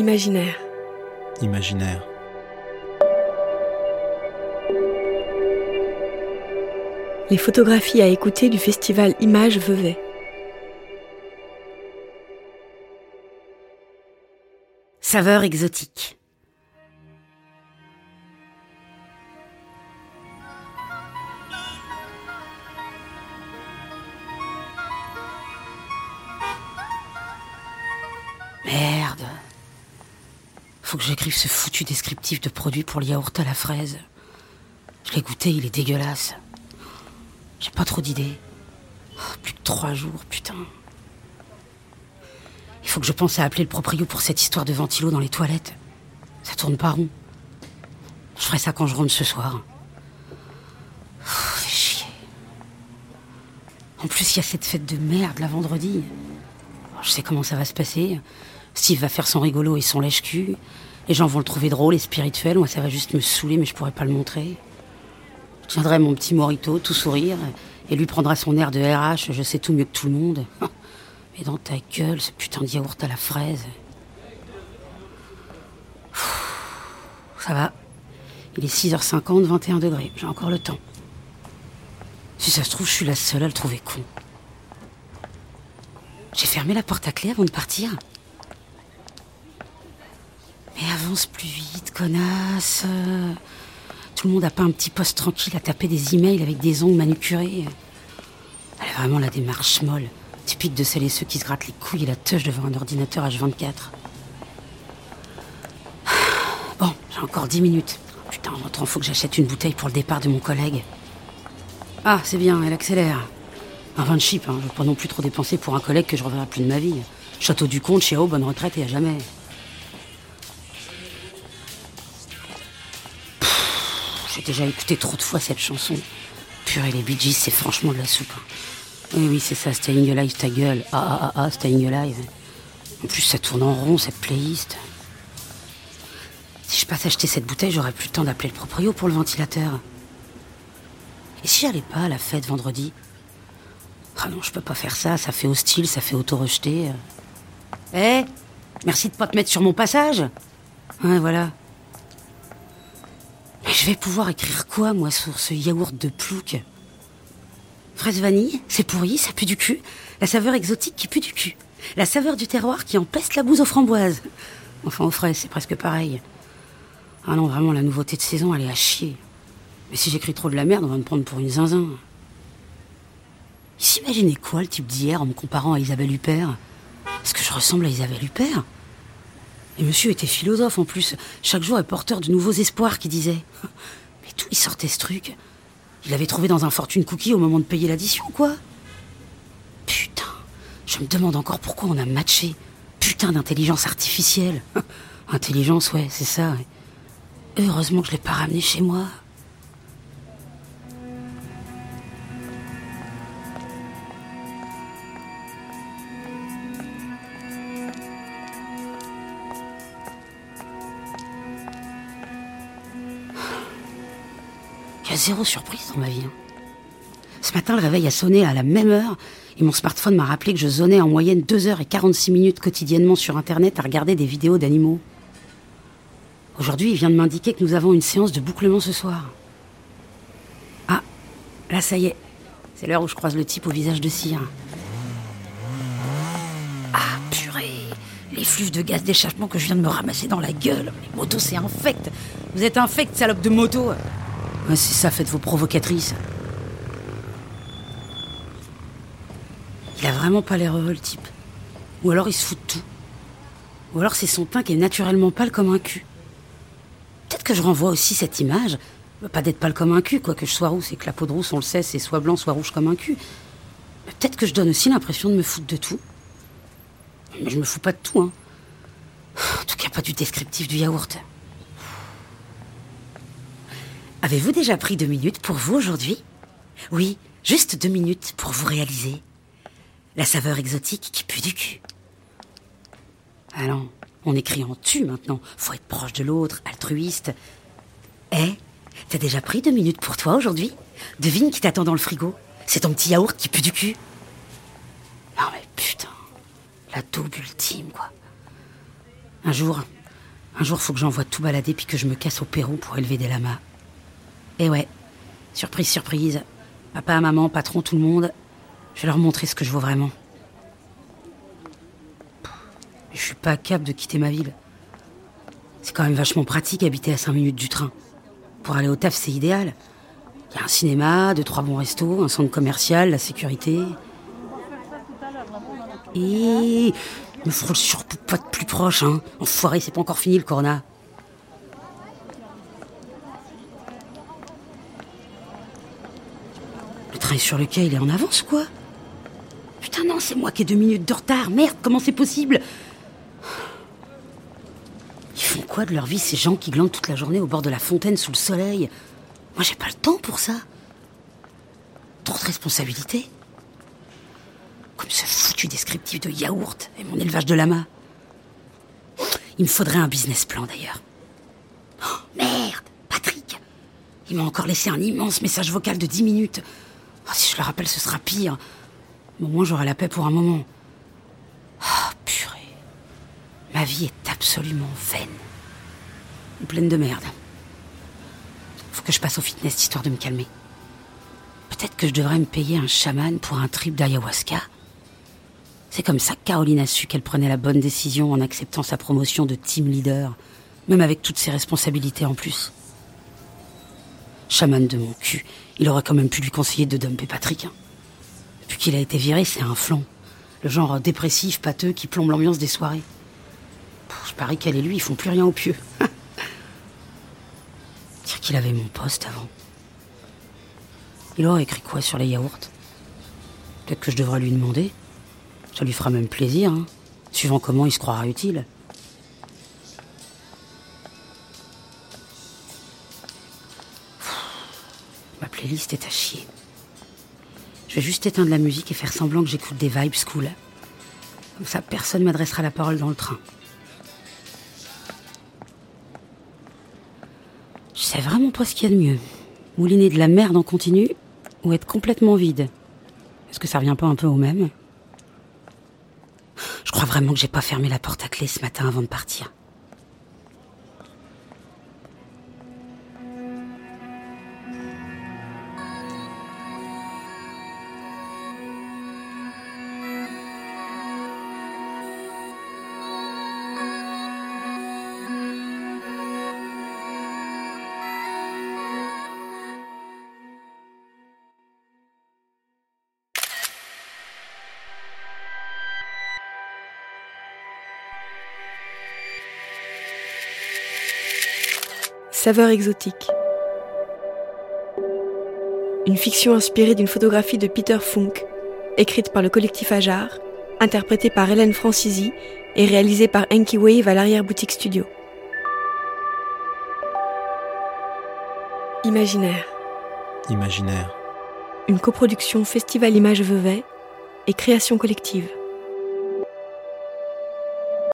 Imaginaire. Imaginaire. Les photographies à écouter du festival Images Vevey. Saveur exotique. Merde. Faut que j'écrive ce foutu descriptif de produit pour le yaourt à la fraise. Je l'ai goûté, il est dégueulasse. J'ai pas trop d'idées. Oh, plus de trois jours, putain. Il faut que je pense à appeler le proprio pour cette histoire de ventilo dans les toilettes. Ça tourne pas rond. Je ferai ça quand je rentre ce soir. Oh, fait chier. En plus, il y a cette fête de merde la vendredi. Je sais comment ça va se passer. Steve va faire son rigolo et son lèche-cul. Les gens vont le trouver drôle et spirituel. Moi, ça va juste me saouler, mais je pourrais pas le montrer. Je tiendrai mon petit morito, tout sourire, et lui prendra son air de RH, je sais tout mieux que tout le monde. Mais dans ta gueule, ce putain de yaourt à la fraise. Ça va. Il est 6h50, 21 degrés. J'ai encore le temps. Si ça se trouve, je suis la seule à le trouver con. J'ai fermé la porte à clé avant de partir. Mais avance plus vite, connasse. Tout le monde a pas un petit poste tranquille à taper des emails avec des ongles manucurés. Elle a vraiment la démarche molle, typique de celles et ceux qui se grattent les couilles et la touche devant un ordinateur H24. Bon, j'ai encore 10 minutes. Putain, en rentrant, faut que j'achète une bouteille pour le départ de mon collègue. Ah, c'est bien, elle accélère. Un vin de chip, hein. je veux pas non plus trop dépenser pour un collègue que je reverrai plus de ma vie. Château du Comte, chez bonne retraite et à jamais. J'ai déjà écouté trop de fois cette chanson. Purée, les Bee Gees, c'est franchement de la soupe. hein. Oui, oui, c'est ça, Staying Alive, ta gueule. Ah, ah, ah, ah, Staying Alive. En plus, ça tourne en rond, cette playlist. Si je passe acheter cette bouteille, j'aurai plus le temps d'appeler le proprio pour le ventilateur. Et si j'allais pas à la fête vendredi? Ah non, je peux pas faire ça, ça fait hostile, ça fait auto-rejeter. Eh Merci de pas te mettre sur mon passage Ouais, voilà. Je vais pouvoir écrire quoi, moi, sur ce yaourt de plouc? Fraise vanille, c'est pourri, ça pue du cul. La saveur exotique qui pue du cul. La saveur du terroir qui empeste la bouse aux framboises. Enfin, aux fraises, c'est presque pareil. Ah non, vraiment, la nouveauté de saison, elle est à chier. Mais si j'écris trop de la merde, on va me prendre pour une zinzin. Il s'imaginait quoi, le type d'hier, en me comparant à Isabelle Huppert? Est-ce que je ressemble à Isabelle Huppert? Et monsieur était philosophe en plus. Chaque jour est porteur de nouveaux espoirs, qui disait. Mais d'où il sortait ce truc? Il l'avait trouvé dans un fortune cookie au moment de payer l'addition, quoi. Putain, je me demande encore pourquoi on a matché. Putain d'intelligence artificielle. Intelligence, ouais, c'est ça. Heureusement que je l'ai pas ramené chez moi. Zéro surprise dans ma vie. hein. Ce matin, le réveil a sonné à la même heure et mon smartphone m'a rappelé que je zonais en moyenne 2h46 minutes quotidiennement sur Internet à regarder des vidéos d'animaux. Aujourd'hui, il vient de m'indiquer que nous avons une séance de bouclement ce soir. Ah, là, ça y est. C'est l'heure où je croise le type au visage de cire. Ah, purée Les flux de gaz d'échappement que je viens de me ramasser dans la gueule. Les motos, c'est infect. Vous êtes infect, salope de moto. C'est ça, faites vos provocatrices. Il a vraiment pas l'air heureux, le type. Ou alors il se fout de tout. Ou alors c'est son teint qui est naturellement pâle comme un cul. Peut-être que je renvoie aussi cette image. Pas d'être pâle comme un cul, quoi que je sois rousse, c'est que la peau de rousse, on le sait, c'est soit blanc, soit rouge comme un cul. Mais peut-être que je donne aussi l'impression de me foutre de tout. Mais je me fous pas de tout, hein. En tout cas, pas du descriptif du yaourt. Avez-vous déjà pris deux minutes pour vous aujourd'hui? Oui, juste deux minutes pour vous réaliser. La saveur exotique qui pue du cul. Allons, on écrit en tu maintenant. Faut être proche de l'autre, altruiste. Eh, t'as déjà pris deux minutes pour toi aujourd'hui? Devine qui t'attend dans le frigo. C'est ton petit yaourt qui pue du cul. Non mais putain, la daube ultime quoi. Un jour, un jour, faut que j'envoie tout balader puis que je me casse au Pérou pour élever des lamas. Et ouais, surprise, surprise. Papa, maman, patron, tout le monde. Je vais leur montrer ce que je vaux vraiment. Je suis pas capable de quitter ma ville. C'est quand même vachement pratique habiter à 5 minutes du train. Pour aller au taf, c'est idéal. Il y a un cinéma, deux, trois bons restos, un centre commercial, la sécurité. Et me frôle surtout pas de plus proche, hein. Enfoiré, c'est pas encore fini le corona. Train sur le quai, il est en avance, quoi. Putain, non, c'est moi qui ai deux minutes de retard. Merde, comment c'est possible? Ils font quoi de leur vie, ces gens qui glandent toute la journée au bord de la fontaine sous le soleil? Moi, j'ai pas le temps pour ça. Trop de responsabilités. Comme ce foutu descriptif de yaourt et mon élevage de lama. Il me faudrait un business plan d'ailleurs. Oh, merde Patrick Il m'a encore laissé un immense message vocal de 10 minutes. Oh, si je le rappelle, ce sera pire. Au moins, j'aurai la paix pour un moment. Oh, purée. Ma vie est absolument vaine. Pleine de merde. Faut que je passe au fitness histoire de me calmer. Peut-être que je devrais me payer un chaman pour un trip d'ayahuasca. C'est comme ça que Caroline a su qu'elle prenait la bonne décision en acceptant sa promotion de team leader, même avec toutes ses responsabilités en plus. Chaman de mon cul, il aurait quand même pu lui conseiller de dumper Patrick. Hein. Depuis qu'il a été viré, c'est un flanc. Le genre dépressif, pâteux, qui plombe l'ambiance des soirées. je parie qu'elle et lui, ils font plus rien au pieu. Dire qu'il avait mon poste avant. Il aurait écrit quoi sur les yaourts? Peut-être que je devrais lui demander. Ça lui fera même plaisir, hein, suivant comment il se croira utile. Playlist est à chier. Je vais juste éteindre la musique et faire semblant que j'écoute des vibes cool. Comme ça, personne m'adressera la parole dans le train. Je sais vraiment pas ce qu'il y a de mieux? Mouliner de la merde en continu ou être complètement vide? Est-ce que ça revient pas un peu au même? Je crois vraiment que j'ai pas fermé la porte à clé ce matin avant de partir. Saveur exotique. Une fiction inspirée d'une photographie de Peter Funk, écrite par le collectif Ajar, interprétée par Hélène Francisi et réalisée par Enki Wave à l'arrière-boutique studio. Imaginaire. Imaginaire. Une coproduction Festival Image Vevey et création collective.